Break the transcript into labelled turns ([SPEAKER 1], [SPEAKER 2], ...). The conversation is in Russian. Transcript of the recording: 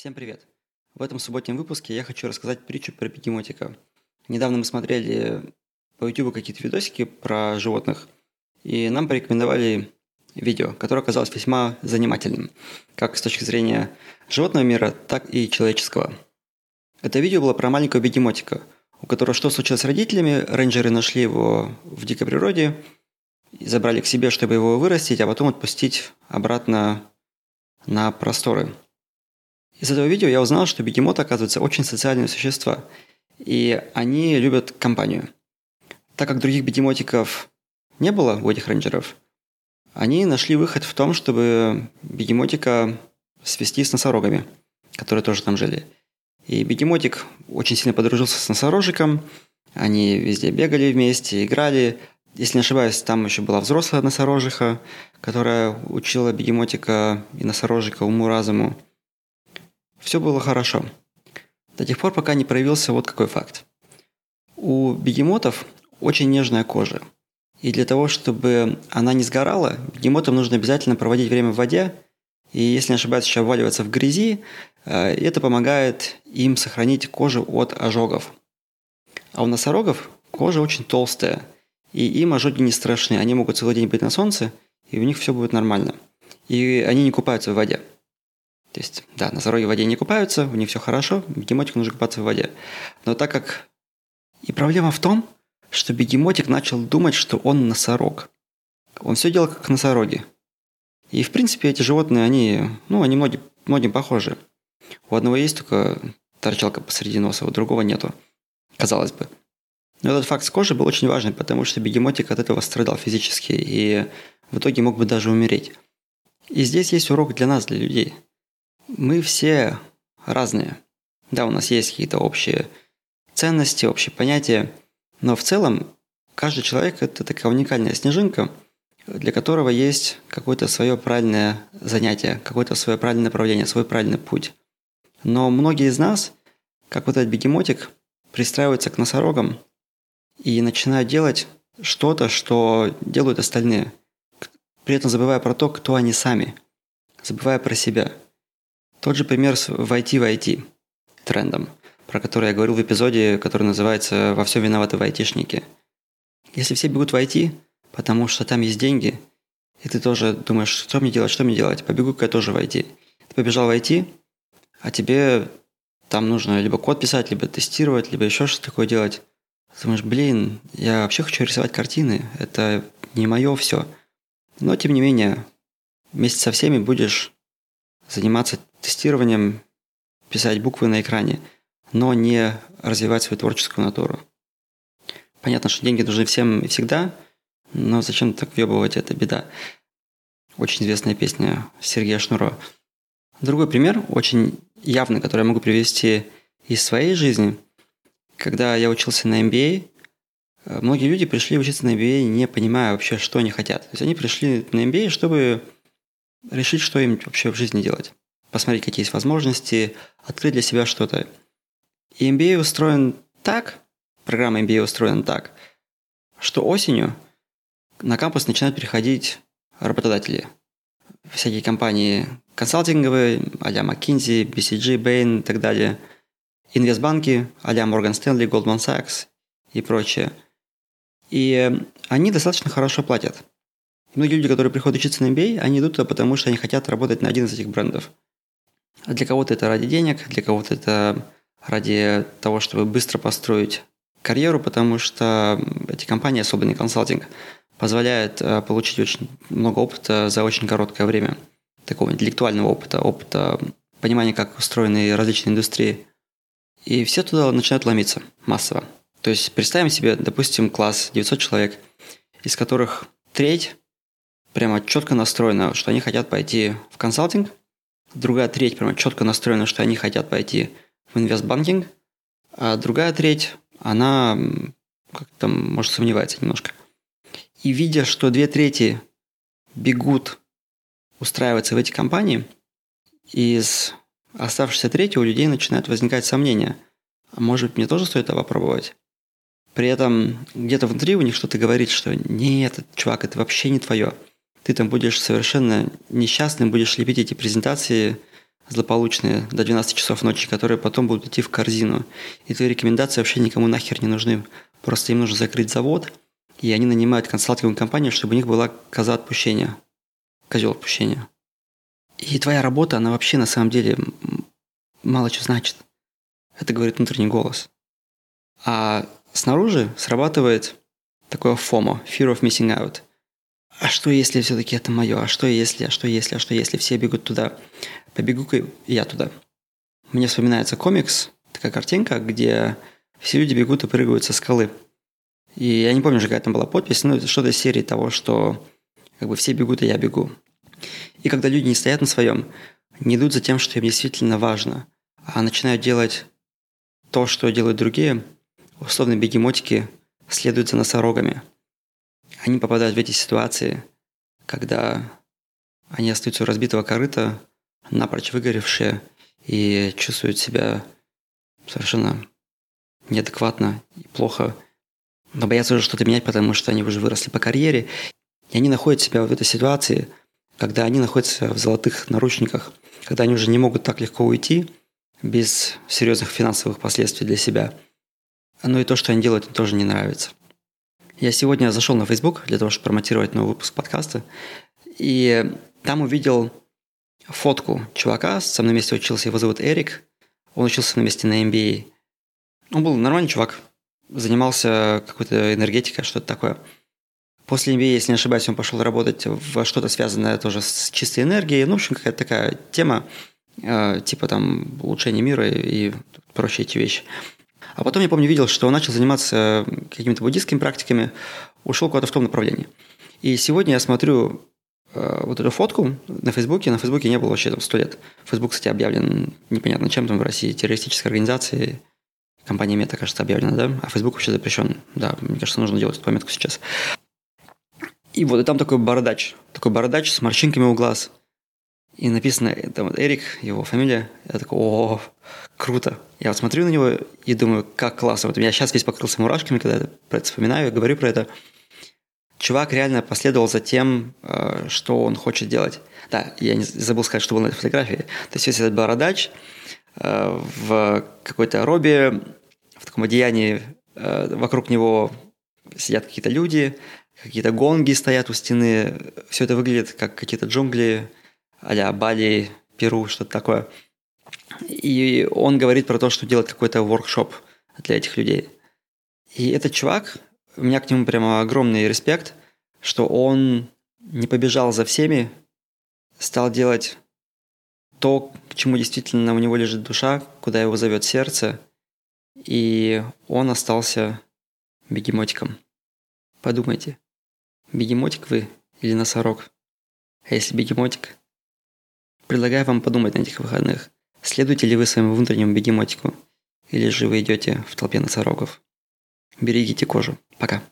[SPEAKER 1] Всем привет! В этом субботнем выпуске я хочу рассказать притчу про бегемотика. Недавно мы смотрели по YouTube какие-то видосики про животных, и нам порекомендовали видео, которое оказалось весьма занимательным, как с точки зрения животного мира, так и человеческого. Это видео было про маленького бегемотика, у которого что случилось с родителями, рейнджеры нашли его в дикой природе, забрали к себе, чтобы его вырастить, а потом отпустить обратно на просторы – из этого видео я узнал, что бегемоты, оказывается, очень социальные существа, и они любят компанию. Так как других бегемотиков не было у этих рейнджеров, они нашли выход в том, чтобы бегемотика свести с носорогами, которые тоже там жили. И бегемотик очень сильно подружился с носорожиком, они везде бегали вместе, играли. Если не ошибаюсь, там еще была взрослая носорожиха, которая учила бегемотика и носорожика уму-разуму. Все было хорошо. До тех пор, пока не проявился вот какой факт. У бегемотов очень нежная кожа. И для того, чтобы она не сгорала, бегемотам нужно обязательно проводить время в воде. И если не ошибаюсь, еще обваливаться в грязи. Э, это помогает им сохранить кожу от ожогов. А у носорогов кожа очень толстая. И им ожоги не страшны. Они могут целый день быть на солнце, и у них все будет нормально. И они не купаются в воде. То есть, да, носороги в воде не купаются, у них все хорошо, бегемотик нужно купаться в воде. Но так как... И проблема в том, что бегемотик начал думать, что он носорог. Он все делал как носороги. И, в принципе, эти животные, они, ну, они многим, многим похожи. У одного есть только торчалка посреди носа, у другого нету. Казалось бы. Но этот факт с кожей был очень важный, потому что бегемотик от этого страдал физически и в итоге мог бы даже умереть. И здесь есть урок для нас, для людей – мы все разные. Да, у нас есть какие-то общие ценности, общие понятия, но в целом каждый человек – это такая уникальная снежинка, для которого есть какое-то свое правильное занятие, какое-то свое правильное направление, свой правильный путь. Но многие из нас, как вот этот бегемотик, пристраиваются к носорогам и начинают делать что-то, что делают остальные, при этом забывая про то, кто они сами, забывая про себя – тот же пример с войти в IT трендом, про который я говорил в эпизоде, который называется «Во всем виноваты в айтишники». Если все бегут в IT, потому что там есть деньги, и ты тоже думаешь, что мне делать, что мне делать, побегу-ка я тоже в IT. Ты побежал в IT, а тебе там нужно либо код писать, либо тестировать, либо еще что-то такое делать. Ты думаешь, блин, я вообще хочу рисовать картины, это не мое все. Но, тем не менее, вместе со всеми будешь заниматься тестированием, писать буквы на экране, но не развивать свою творческую натуру. Понятно, что деньги нужны всем и всегда, но зачем так въебывать, это беда. Очень известная песня Сергея Шнуро. Другой пример, очень явный, который я могу привести из своей жизни. Когда я учился на MBA, многие люди пришли учиться на MBA, не понимая вообще, что они хотят. То есть они пришли на MBA, чтобы решить, что им вообще в жизни делать посмотреть, какие есть возможности, открыть для себя что-то. И MBA устроен так, программа MBA устроена так, что осенью на кампус начинают приходить работодатели. Всякие компании консалтинговые, а-ля McKinsey, BCG, Bain и так далее. Инвестбанки, а-ля Morgan Stanley, Goldman Sachs и прочее. И они достаточно хорошо платят. многие люди, которые приходят учиться на MBA, они идут туда, потому что они хотят работать на один из этих брендов – для кого-то это ради денег, для кого-то это ради того, чтобы быстро построить карьеру, потому что эти компании, особенно консалтинг, позволяют э, получить очень много опыта за очень короткое время. Такого интеллектуального опыта, опыта понимания, как устроены различные индустрии. И все туда начинают ломиться массово. То есть представим себе, допустим, класс 900 человек, из которых треть прямо четко настроена, что они хотят пойти в консалтинг, другая треть прямо четко настроена, что они хотят пойти в инвестбанкинг, а другая треть, она как-то, может, сомневается немножко. И видя, что две трети бегут устраиваться в эти компании, из оставшейся трети у людей начинают возникать сомнения. А может, мне тоже стоит это попробовать? При этом где-то внутри у них что-то говорит, что нет, чувак, это вообще не твое ты там будешь совершенно несчастным, будешь лепить эти презентации злополучные до 12 часов ночи, которые потом будут идти в корзину. И твои рекомендации вообще никому нахер не нужны. Просто им нужно закрыть завод, и они нанимают консалтинговую компанию, чтобы у них была коза отпущения, козел отпущения. И твоя работа, она вообще на самом деле мало что значит. Это говорит внутренний голос. А снаружи срабатывает такое FOMO, Fear of Missing Out. А что если все-таки это мое? А что если? А что если? А что если все бегут туда? Побегу-ка я туда. Мне вспоминается комикс, такая картинка, где все люди бегут и прыгают со скалы. И я не помню уже, какая там была подпись, но что-то из серии того, что как бы все бегут, и я бегу. И когда люди не стоят на своем, не идут за тем, что им действительно важно, а начинают делать то, что делают другие, условно бегемотики следуют за носорогами. Они попадают в эти ситуации, когда они остаются у разбитого корыта, напрочь выгоревшие и чувствуют себя совершенно неадекватно и плохо, но боятся уже что-то менять, потому что они уже выросли по карьере, и они находят себя в этой ситуации, когда они находятся в золотых наручниках, когда они уже не могут так легко уйти без серьезных финансовых последствий для себя. Но и то, что они делают, тоже не нравится. Я сегодня зашел на Facebook для того, чтобы промотировать новый выпуск подкаста, и там увидел фотку чувака, со мной вместе учился, его зовут Эрик, он учился на месте на MBA. Он был нормальный чувак, занимался какой-то энергетикой, что-то такое. После MBA, если не ошибаюсь, он пошел работать во что-то связанное тоже с чистой энергией. Ну, в общем, какая-то такая тема, э, типа там улучшения мира и прочие эти вещи. А потом, я помню, видел, что он начал заниматься какими-то буддийскими практиками, ушел куда-то в том направлении. И сегодня я смотрю э, вот эту фотку на Фейсбуке. На Фейсбуке не было вообще там сто лет. Фейсбук, кстати, объявлен непонятно чем там в России, террористической организацией. Компания Мета, кажется, объявлена, да? А Facebook вообще запрещен. Да, мне кажется, нужно делать эту пометку сейчас. И вот и там такой бородач. Такой бородач с морщинками у глаз. И написано, там вот Эрик, его фамилия. Я такой, о, круто. Я вот смотрю на него и думаю, как классно. Вот я сейчас весь покрылся мурашками, когда я про это вспоминаю говорю про это. Чувак реально последовал за тем, э, что он хочет делать. Да, я не забыл сказать, что был на этой фотографии. То есть весь этот бородач э, в какой-то робе, в таком одеянии, э, вокруг него сидят какие-то люди, какие-то гонги стоят у стены. Все это выглядит как какие-то джунгли а Бали, Перу, что-то такое. И он говорит про то, что делать какой-то воркшоп для этих людей. И этот чувак, у меня к нему прямо огромный респект, что он не побежал за всеми, стал делать то, к чему действительно у него лежит душа, куда его зовет сердце, и он остался бегемотиком. Подумайте, бегемотик вы или носорог? А если бегемотик, Предлагаю вам подумать на этих выходных. Следуете ли вы своему внутреннему бегемотику? Или же вы идете в толпе носорогов? Берегите кожу. Пока.